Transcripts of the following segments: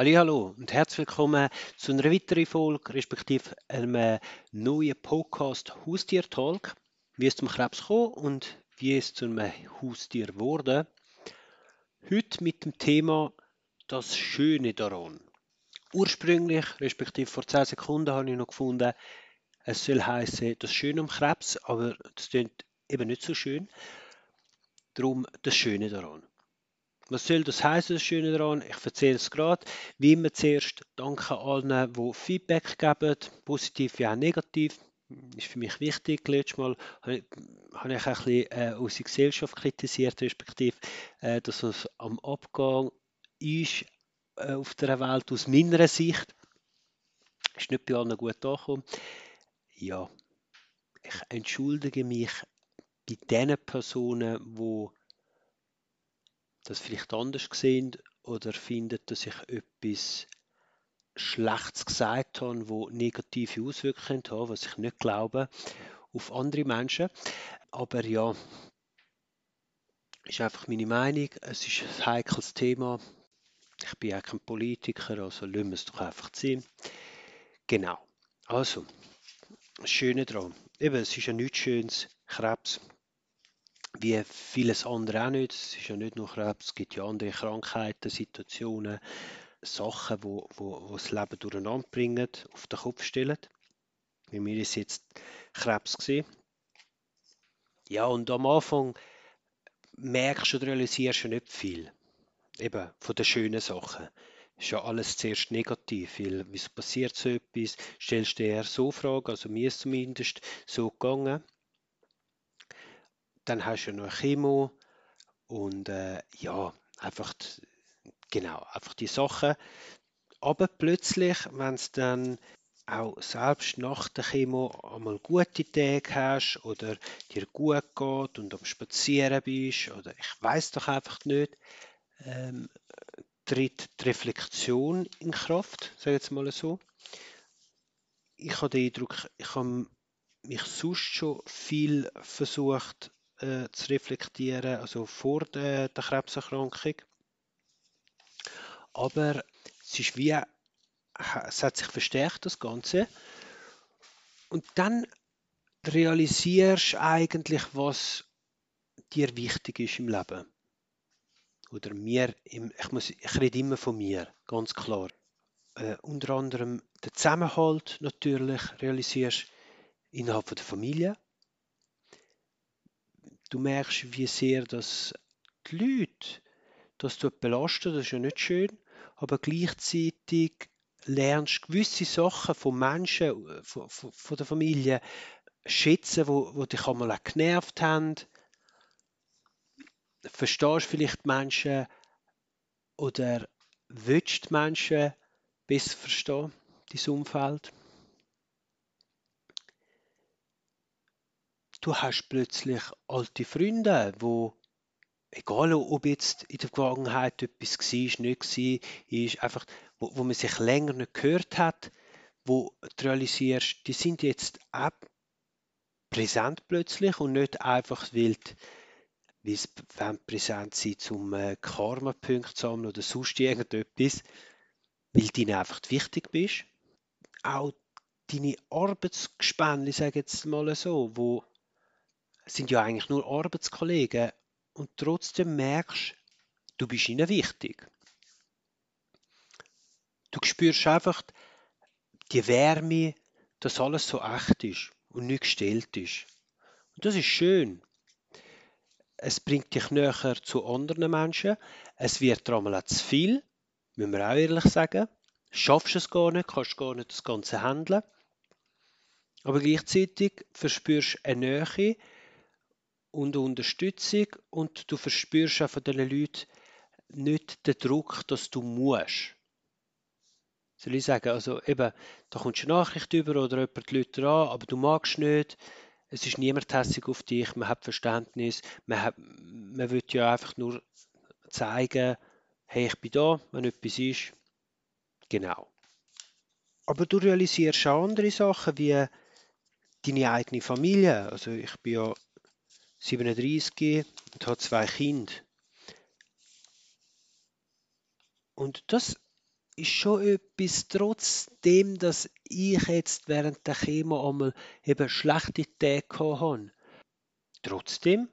Hallo und herzlich willkommen zu einer weiteren Folge, respektive einem neuen Podcast Haustier Talk. Wie es zum Krebs kam und wie es zu einem Haustier wurde. Heute mit dem Thema das Schöne daran. Ursprünglich, respektive vor 10 Sekunden, habe ich noch gefunden, es soll heißen das Schöne am Krebs, aber das klingt eben nicht so schön. Darum das Schöne daran. Was soll das heißen, das Schöne daran? Ich erzähle es gerade. Wie immer zuerst danke allen, die Feedback geben, positiv wie auch negativ. Ist für mich wichtig. Letztes Mal habe ich, ein bisschen äh, unsere Gesellschaft kritisiert, respektive, äh, dass es am Abgang ist äh, auf der Welt aus meiner Sicht. Ist nicht bei allen gut angekommen. Ja, ich entschuldige mich bei den Personen, die das vielleicht anders sehen oder finden, dass ich etwas Schlechtes gesagt habe, wo negative Auswirkungen haben, was ich nicht glaube, auf andere Menschen. Aber ja, ist einfach meine Meinung. Es ist ein heikles Thema. Ich bin ja kein Politiker, also lassen wir es doch einfach sein. Genau. Also, das Schöne daran. Eben, es ist ja nichts Schönes. Krebs wie vieles andere auch nicht. Es ist ja nicht nur Krebs, es gibt ja andere Krankheiten, Situationen, Sachen, wo, wo, wo das Leben durcheinander bringen, auf den Kopf stellen. Bei mir ist jetzt Krebs gesehen. Ja, und am Anfang merkst du und realisierst du nicht viel. Eben von den schönen Sachen. Ist ja alles zuerst negativ, weil wieso passiert so etwas? Stellst du dir so Fragen, also mir ist zumindest so gegangen. Dann hast du noch Chemo und äh, ja, einfach genau, einfach die Sachen. Aber plötzlich, wenn es dann auch selbst nach der Chemo einmal gute Tage hast oder dir gut geht und am Spazieren bist oder ich weiß doch einfach nicht, ähm, tritt die Reflexion in Kraft, sage ich jetzt mal so. Ich habe den Eindruck, ich habe mich sonst schon viel versucht äh, zu reflektieren, also vor der, der Krebserkrankung. Aber es ist wie, es hat sich verstärkt, das Ganze. Und dann realisierst du eigentlich, was dir wichtig ist im Leben. Oder mir, im, ich, muss, ich rede immer von mir, ganz klar. Äh, unter anderem den Zusammenhalt natürlich realisierst innerhalb von der Familie, du merkst, wie sehr das die Leute das tut belasten, das ist ja nicht schön, aber gleichzeitig lernst du gewisse Sachen von Menschen, äh, von, von, von der Familie schätzen, wo, wo dich einmal auch genervt haben. Verstehst vielleicht Menschen oder willst Menschen besser verstehen, dein Umfeld. Du hast plötzlich alte Freunde, wo egal ob jetzt in der Vergangenheit etwas war, nicht war, ist einfach, wo, wo man sich länger nicht gehört hat, wo du realisierst, die sind jetzt auch präsent plötzlich und nicht einfach wild, wie es präsent sind, zum äh, Karma-Punkte sammeln oder sonst irgendetwas, weil du ihnen einfach wichtig bist. Auch deine Arbeitsgespänne, ich sage jetzt mal so, wo sind ja eigentlich nur Arbeitskollegen und trotzdem merkst, du bist ihnen wichtig. Du spürst einfach die Wärme, dass alles so echt ist und nicht gestellt ist. Und das ist schön. Es bringt dich näher zu anderen Menschen. Es wird einmal zu viel, müssen wir auch ehrlich sagen. Schaffst es gar nicht, kannst gar nicht das Ganze handeln. Aber gleichzeitig verspürst du eine Nähe, und Unterstützung und du verspürst auch von diesen Leuten nicht den Druck, dass du musst. Soll ich sagen, also eben, da kommst du eine Nachricht über oder jemand Leute an, aber du magst nicht, es ist niemand hässlich auf dich, man hat Verständnis, man, hat, man will ja einfach nur zeigen, hey, ich bin da, wenn etwas ist. Genau. Aber du realisierst auch andere Sachen, wie deine eigene Familie. Also ich bin ja 37 und hat zwei Kinder. Und das ist schon etwas, trotzdem, dass ich jetzt während der Chemo einmal eben schlechte Tage hatte. Trotzdem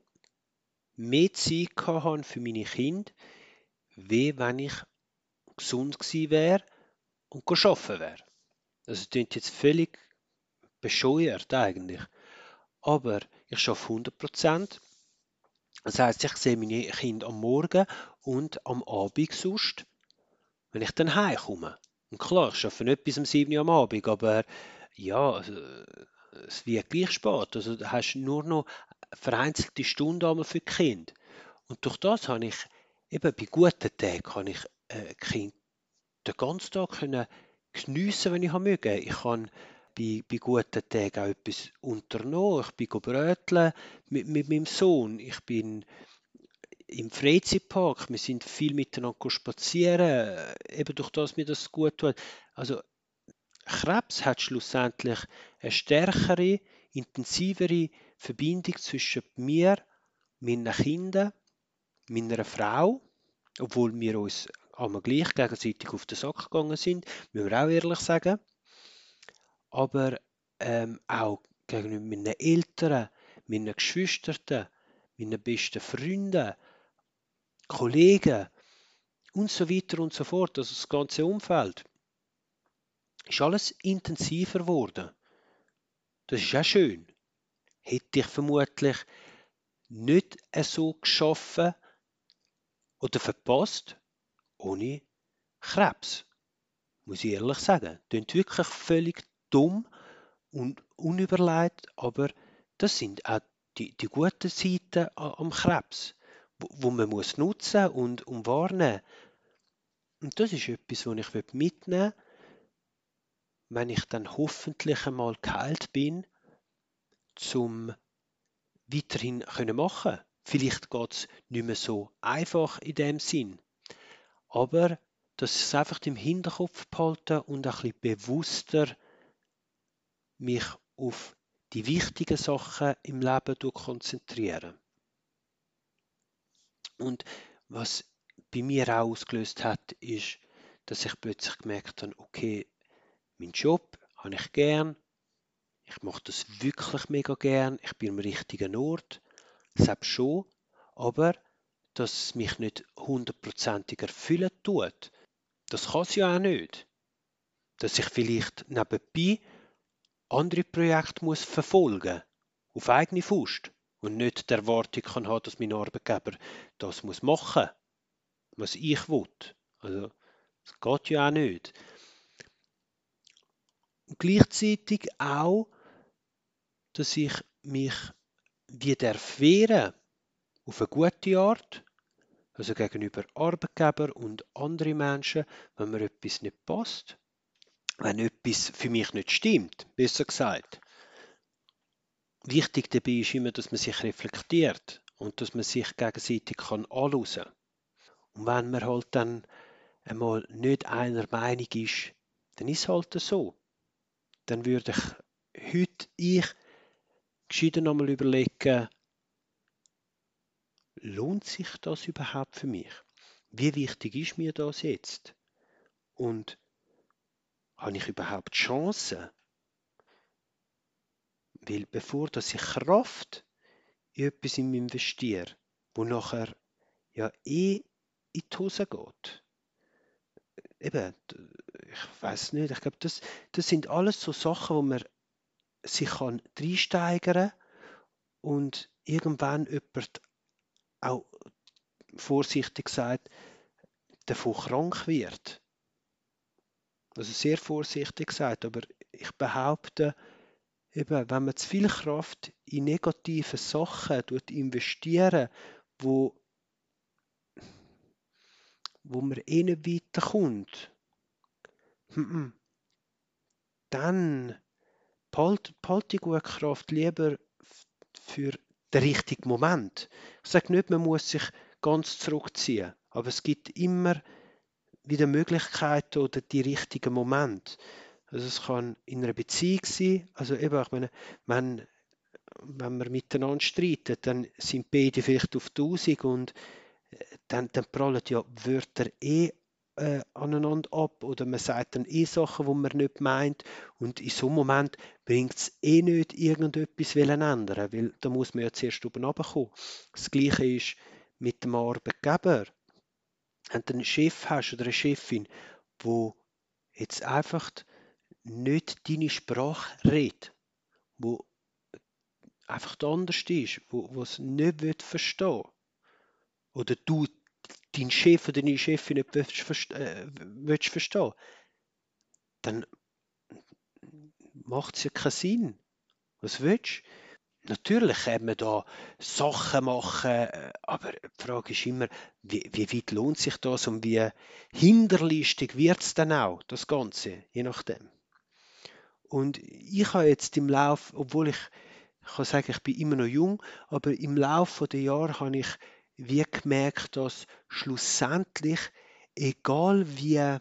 mehr Zeit hatte für meine Kinder, wie wenn ich gesund gewesen wäre und arbeiten wäre. Also, das klingt jetzt völlig bescheuert eigentlich. Aber ich arbeite 100%. Das heisst, ich sehe meine Kinder am Morgen und am Abend sonst, wenn ich dann heimkomme. Und klar, ich arbeite nicht bis um 7 Uhr am Abend, aber ja, es wird gleich spät. Also du hast nur noch vereinzelte Stunden für die Kinder. Und durch das habe ich, eben bei guten Tagen, kann ich äh, Kinder den ganzen Tag können geniessen, wenn ich möge. Ich kann bei, bei guten Tagen auch etwas unternommen. Ich bin bröteln mit, mit meinem Sohn. Ich bin im Freizeitpark. Wir sind viel miteinander spazieren, eben durch das mir das gut tut. Also Krebs hat schlussendlich eine stärkere, intensivere Verbindung zwischen mir, meinen Kindern, meiner Frau, obwohl wir uns einmal gleich gegenseitig auf den Sack gegangen sind, müssen wir auch ehrlich sagen. Aber ähm, auch gegenüber meinen Eltern, meinen Geschwistern, meinen besten Freunden, Kollegen und so weiter und so fort, also das ganze Umfeld, ist alles intensiver geworden. Das ist auch schön. Hätte ich vermutlich nicht so geschaffen oder verpasst ohne Krebs. Muss ich ehrlich sagen. Klingt wirklich völlig dumm und unüberlegt, aber das sind auch die, die guten Seiten am Krebs, wo, wo man muss nutzen und, und wahrnehmen. Und das ist etwas, was ich mitnehmen will, wenn ich dann hoffentlich einmal geheilt bin, zum weiterhin können machen. Vielleicht geht es nicht mehr so einfach in dem Sinn, aber dass ich es einfach im Hinterkopf behalten und ein bisschen bewusster mich auf die wichtigen Sachen im Leben konzentrieren. Und was bei mir auch ausgelöst hat, ist, dass ich plötzlich gemerkt habe, okay, mein Job habe ich gern, ich mache das wirklich mega gern, ich bin am richtigen Ort, selbst schon, aber dass es mich nicht hundertprozentig erfüllen tut, das kann es ja auch nicht. Dass ich vielleicht nebenbei andere Projekte muss verfolgen auf eigene Faust und nicht die Erwartung kann haben, dass mein Arbeitgeber das muss machen was ich will. Also, das geht ja auch nicht. Und gleichzeitig auch, dass ich mich wieder wehren auf eine gute Art, also gegenüber Arbeitgeber und anderen Menschen, wenn mir etwas nicht passt, wenn etwas für mich nicht stimmt, besser gesagt. Wichtig dabei ist immer, dass man sich reflektiert und dass man sich gegenseitig kann anhören kann. Und wenn man halt dann einmal nicht einer Meinung ist, dann ist es halt so. Dann würde ich heute ich gescheiter nochmal überlegen, lohnt sich das überhaupt für mich? Wie wichtig ist mir das jetzt? Und habe ich überhaupt Chancen? Weil bevor dass ich Kraft in etwas investiere, wo nachher ja eh in die Hose geht. Eben, ich weiß nicht, ich glaube, das, das sind alles so Sachen, wo man sich kann reinsteigern und irgendwann jemand auch vorsichtig gesagt davon krank wird. Also sehr vorsichtig gesagt, aber ich behaupte, eben, wenn man zu viel Kraft in negative Sachen investieren, wo, wo man eh nicht weiterkommt, dann behalte, die gute Kraft lieber für den richtigen Moment. Ich sage nicht, man muss sich ganz zurückziehen, aber es gibt immer wieder Möglichkeiten oder die richtigen Momente. Also es kann in einer Beziehung sein, also eben, ich meine, wenn, wenn wir miteinander streiten, dann sind beide vielleicht auf 1000 und äh, dann, dann prallen ja Wörter eh äh, aneinander ab oder man sagt dann eh Sachen, die man nicht meint und in so einem Moment bringt es eh nicht irgendetwas ändern, weil da muss man ja zuerst oben runterkommen. Das Gleiche ist mit dem Arbeitgeber. Wenn du einen Chef hast oder eine Chefin, wo jetzt einfach nicht deine Sprache redet, wo einfach anders ist, wo es nicht wird verstehen oder du deinen Chef oder deine Chefin nicht willst, äh, willst verstehen, dann macht es ja keinen Sinn. Was willst du? Natürlich kann man da Sachen machen, aber die Frage ist immer, wie, wie weit lohnt sich das und wie hinterlistig wird es dann auch, das Ganze, je nachdem. Und ich habe jetzt im Lauf, obwohl ich, ich kann sagen, ich bin immer noch jung, aber im Laufe der Jahre habe ich wie gemerkt, dass schlussendlich, egal wie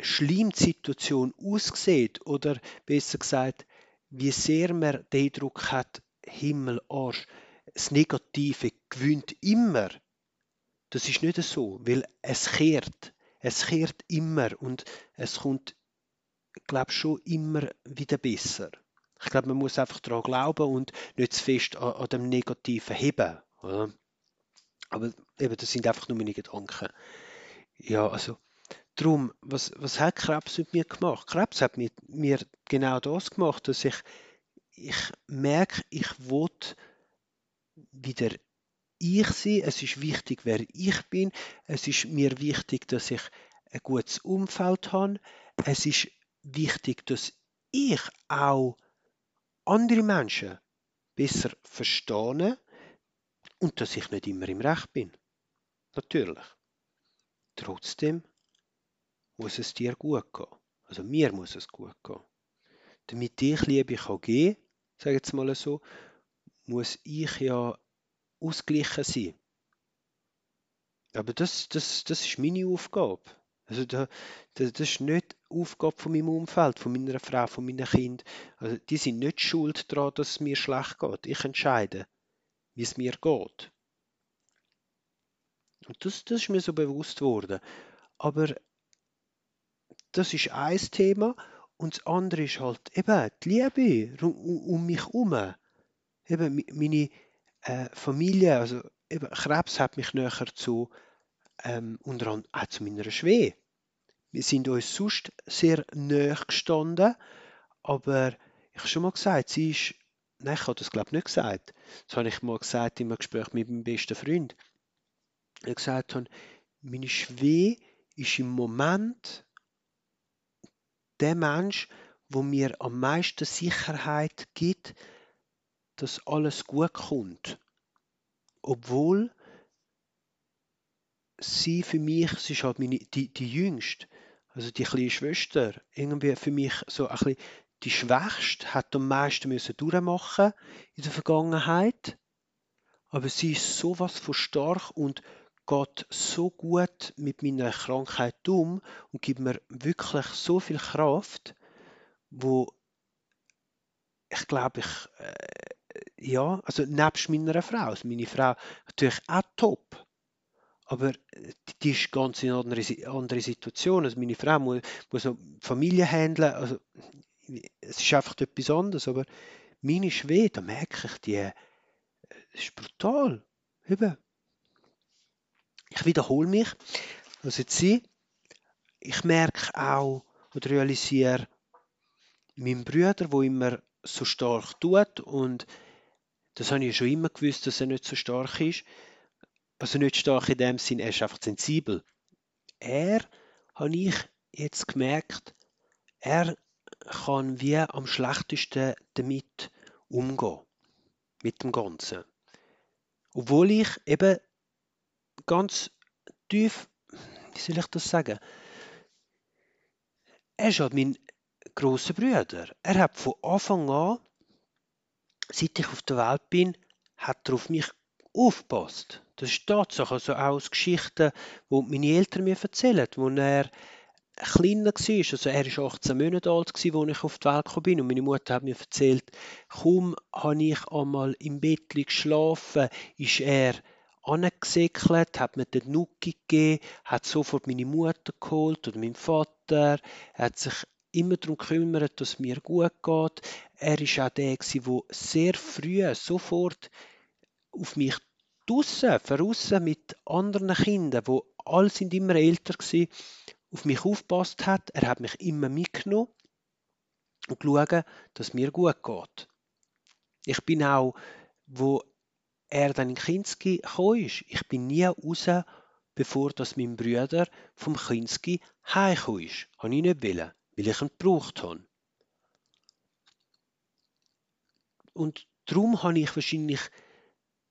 schlimm die Situation aussieht, oder besser gesagt, wie sehr man den Eindruck hat, Himmel, Arsch, das Negative gewinnt immer. Das ist nicht so, weil es kehrt. Es kehrt immer und es kommt, glaube schon immer wieder besser. Ich glaube, man muss einfach daran glauben und nicht zu fest an, an dem Negativen heben. Oder? Aber eben, das sind einfach nur meine Gedanken. Ja, also, darum, was, was hat Krebs mit mir gemacht? Krebs hat mit mir genau das gemacht, dass ich, ich merke, ich will wieder ich sein. Es ist wichtig, wer ich bin. Es ist mir wichtig, dass ich ein gutes Umfeld habe. Es ist wichtig, dass ich auch andere Menschen besser verstehe und dass ich nicht immer im Recht bin. Natürlich. Trotzdem muss es dir gut gehen. Also mir muss es gut gehen. Damit ich Liebe kann geben, sage jetzt mal so, muss ich ja ausgeglichen sein. Aber das, das, das ist meine Aufgabe. Also da, das, das ist nicht Aufgabe von meinem Umfeld, von meiner Frau, von meinen Kindern. Also die sind nicht schuld daran, dass es mir schlecht geht. Ich entscheide wie es mir geht. Und das, das ist mir so bewusst worden. Aber das ist ein Thema und das andere ist halt eben die Liebe um, mich herum. Eben meine äh, Familie, also eben Krebs hat mich näher zu, ähm, unter anderem auch zu meiner Schwee. Wir sind uns sonst sehr näher gestanden, aber ich habe schon mal gesagt, sie ist Nein, ich habe das glaube ich nicht gesagt. Das habe ich mal gesagt in einem Gespräch mit meinem besten Freund. Ich gesagt habe, meine Schwee ist im Moment der Mensch, wo mir am meisten Sicherheit gibt, dass alles gut kommt. Obwohl sie für mich, sie ist halt meine, die, die Jüngste, also die kleine Schwester, irgendwie für mich so ein bisschen die Schwächste hat am meisten müssen durchmachen in der Vergangenheit. Aber sie ist sowas von stark und geht so gut mit meiner Krankheit um und gibt mir wirklich so viel Kraft, wo ich glaube, ich, äh, ja, also nebst meiner Frau, also meine Frau natürlich auch top, aber die ist ganz in andere, andere Situation. Also meine Frau muss, muss Familie handeln, also es ist einfach etwas anderes, aber meine Schwede, da merke ich, die das ist brutal. Ich wiederhole mich. Also sie, ich merke auch oder realisiere, mein Bruder, wo immer so stark tut und das habe ich schon immer gewusst, dass er nicht so stark ist. Also nicht stark in dem Sinn, er ist einfach sensibel. Er, habe ich jetzt gemerkt, er kann wie am schlechtesten damit umgehen. Mit dem Ganzen. Obwohl ich eben ganz tief, wie soll ich das sagen? Er ist halt mein grosser Bruder. Er hat von Anfang an, seit ich auf der Welt bin, hat er auf mich aufgepasst. Das ist Tatsache, also auch aus Geschichten, die meine Eltern mir erzählen, wo er kleiner war. Also er war 18 Monate alt, als ich auf die Welt kam. Und meine Mutter hat mir erzählt, kaum habe ich einmal im Bett geschlafen, ist er angesäckelt, hat mir den Nuki gegeben, hat sofort meine Mutter geholt oder meinen Vater, er hat sich immer darum gekümmert, dass es mir gut geht. Er war auch der, der sehr früh sofort auf mich draussen, draussen mit anderen Kindern, wo alle sind immer älter waren, auf mich aufgepasst hat. Er hat mich immer mitgenommen und geschaut, dass es mir gut geht. Ich bin auch, wo er dann in Kinski gekommen ist, ich bin nie raus, bevor das mein Bruder vom Kinski heimgekommen ist. Habe ich nicht wollen, weil ich ihn gebraucht habe. Und darum habe ich wahrscheinlich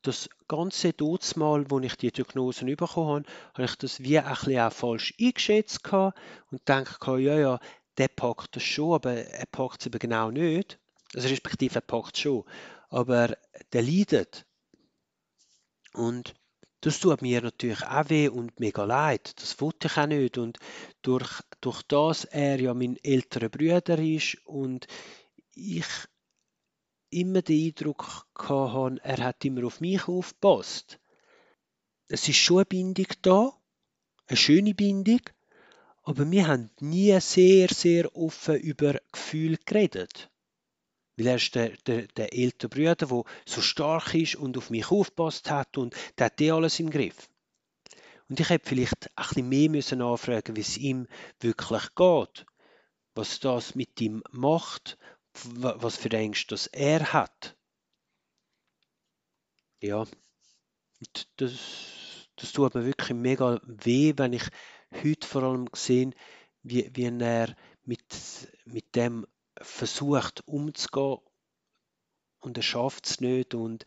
das ganze Todesmal, wo ich die Diagnosen bekommen habe, habe ich das wie ein bisschen auch falsch eingeschätzt und denke, ja, ja, der packt das schon, aber er packt es eben genau nicht. Also respektive er packt es schon, aber der leidet. Und das tut mir natürlich auch weh und mega leid. Das wollte ich auch nicht. Und durch, durch das er ja mein älterer Bruder ist und ich immer den Eindruck hatte, er hat immer auf mich aufgepasst. Es ist schon eine Bindung da, eine schöne Bindung, aber wir haben nie sehr, sehr offen über Gefühle geredet. Weil er ist der, der, der ältere Bruder, der so stark ist und auf mich aufgepasst hat und der hat eh alles im Griff. Und ich hätte vielleicht ein bisschen mehr müssen anfragen, wie es ihm wirklich geht, was das mit ihm macht, was für Ängste das er hat. Ja, das, das tut mir wirklich mega weh, wenn ich heute vor allem sehe, wie, wie er mit, mit dem versucht umzugehen und er schafft es nicht. Und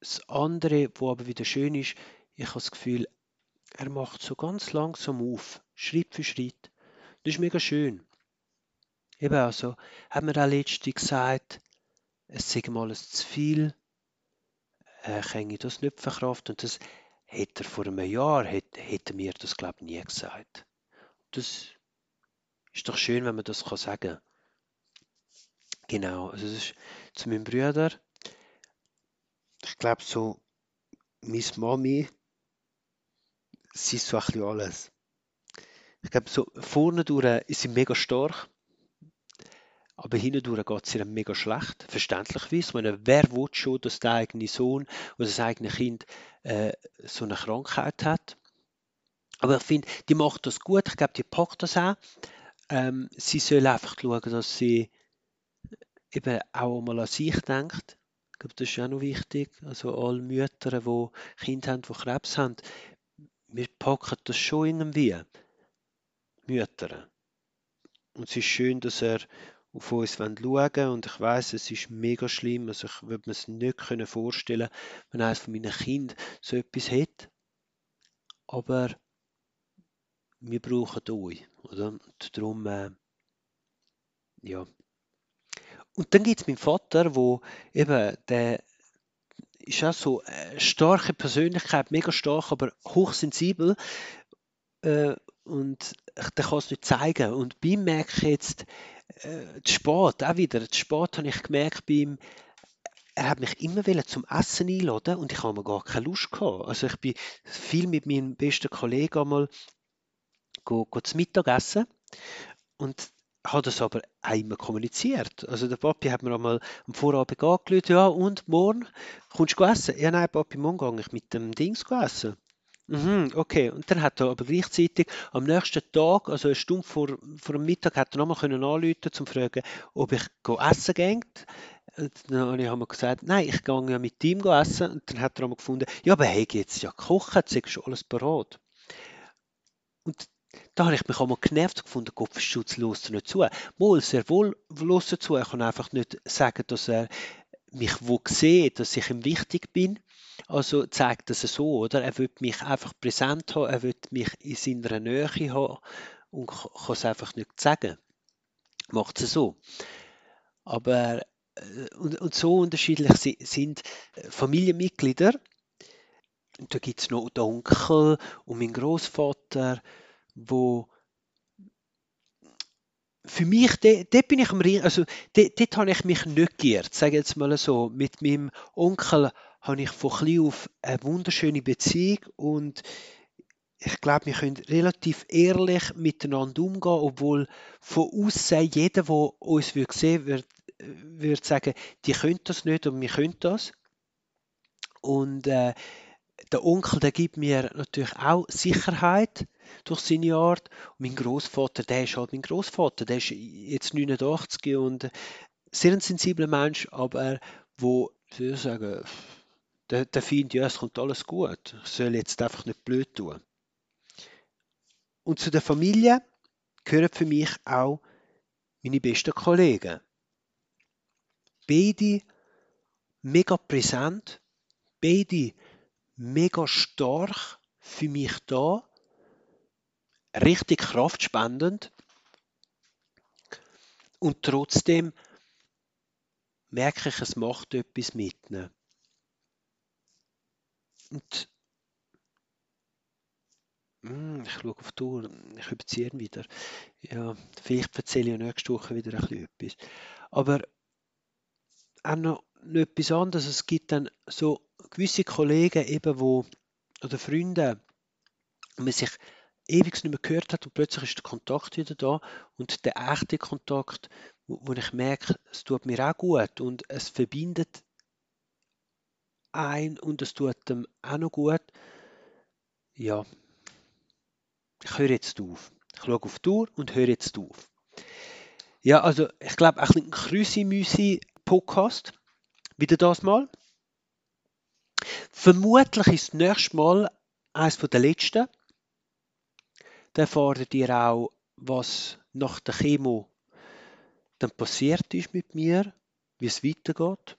das andere, wo aber wieder schön ist, ich habe das Gefühl, er macht so ganz langsam auf, Schritt für Schritt. Das ist mega schön. Eben also, hat mir auch letztens gesagt, es sei mal alles zu viel, kann ich das nicht verkraften. Und das hätte er vor einem Jahr, hätte, hätte mir das, glaube ich, nie gesagt. Das ist doch schön, wenn man das sagen kann. Genau, also das ist zu meinem Bruder. Ich glaube so, meine Mami, sie ist so ein bisschen alles. Ich glaube so, vorne durch ist sie mega stark. Aber hindurch geht es ihr mega schlecht, verständlicherweise. Meine, wer will schon, dass der eigene Sohn oder das eigene Kind äh, so eine Krankheit hat? Aber ich finde, die macht das gut. Ich glaube, die packt das auch. Ähm, sie soll einfach schauen, dass sie eben auch mal an sich denkt. Ich glaube, das ist auch noch wichtig. Also alle Mütter, die Kinder haben, die Krebs haben, wir packen das schon irgendwie. Mütter. Und es ist schön, dass er auf uns schauen will. Und ich weiß, es ist mega schlimm. Also ich würde mir es nicht vorstellen wenn eines von meinen Kindern so etwas hat. Aber wir brauchen euch. Oder? Und darum, äh, ja. Und dann gibt es meinen Vater, wo eben der ist auch so eine starke Persönlichkeit, mega stark, aber hochsensibel. Äh, und der kann es nicht zeigen. Und bei ihm merke ich jetzt, äh, zu spät, auch wieder, zu spät habe ich gemerkt bei ihm, er hat mich immer zum Essen einladen und ich habe mir gar keine Lust gehabt. Also ich bin viel mit meinem besten Kollegen einmal go, go zu Mittag essen und habe das aber immer kommuniziert. Also der Papi hat mir einmal am Vorabend angelötet, ja und morgen kommst du essen? Ja nein Papi, morgen gehe ich mit dem Dings essen. Mhm, okay, und dann hat er aber gleichzeitig am nächsten Tag, also eine Stunde vor, vor dem Mittag, hat er nochmal können anrufen, um zu fragen, ob ich essen gehe. Dann habe ich gesagt, nein, ich gehe ja mit ihm essen. Und dann hat er einmal gefunden, ja, aber hey, jetzt ja gekocht, jetzt ist alles parat. Und da habe ich mich einmal genervt gefunden, Kopfschutz los nicht zu. Mal sehr wohl los zu. Ich kann einfach nicht sagen, dass er mich wo sieht, dass ich ihm wichtig bin. Also zeigt das so, oder? Er will mich einfach präsent haben, er will mich in seiner Nähe haben und kann es einfach nicht sagen. Macht es so. Aber äh, und, und so unterschiedlich sind Familienmitglieder. Und da gibt es noch den Onkel und meinen Großvater, wo für mich, dort, bin ich am also dort, dort habe ich mich nicht geirrt, sage jetzt mal so. Mit meinem Onkel habe ich von klein auf eine wunderschöne Beziehung und ich glaube, wir können relativ ehrlich miteinander umgehen, obwohl von außen jeder, der uns sehen würde, würde sagen, die können das nicht und wir können das. Und äh, der Onkel, der gibt mir natürlich auch Sicherheit durch seine Art. Und mein Großvater, der ist halt mein Großvater, der ist jetzt 89 und sehr ein sensibler Mensch, aber wo, soll ich sagen, der, der findet, ja, es kommt alles gut. Ich soll jetzt einfach nicht blöd tun. Und zu der Familie gehören für mich auch meine besten Kollegen. Beide mega präsent, beide mega stark für mich da, richtig kraftspendend und trotzdem merke ich, es macht etwas mit ihnen. Und hm, ich schaue auf die Uhr, ich überziehe wieder. Ja, vielleicht erzähle ich nächste Woche wieder ein bisschen etwas. Aber auch noch, etwas anderes. Es gibt dann so gewisse Kollegen eben, wo, oder Freunde, wo man sich ewig nicht mehr gehört hat und plötzlich ist der Kontakt wieder da und der echte Kontakt, wo, wo ich merke, es tut mir auch gut und es verbindet ein und es tut dem auch noch gut. Ja, ich höre jetzt auf. Ich schaue auf die Uhr und höre jetzt auf. Ja, also ich glaube, ein Krüsi-Müsi-Podcast. Wieder das mal. Vermutlich ist das nächste Mal eines der letzten. Dann erfahrt ihr auch, was nach der Chemo dann passiert ist mit mir, wie es weitergeht.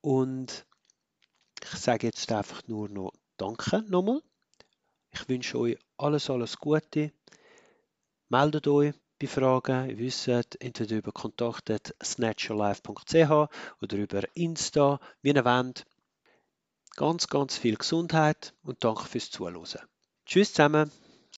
Und ich sage jetzt einfach nur noch Danke nochmal. Ich wünsche euch alles, alles Gute. Meldet euch bei Fragen. Ihr wisst, entweder über kontakt.snatcherlife.ch oder über Insta, wie ihr wollt. Ganz, ganz viel Gesundheit und danke fürs Zuhören. Tschüss zusammen.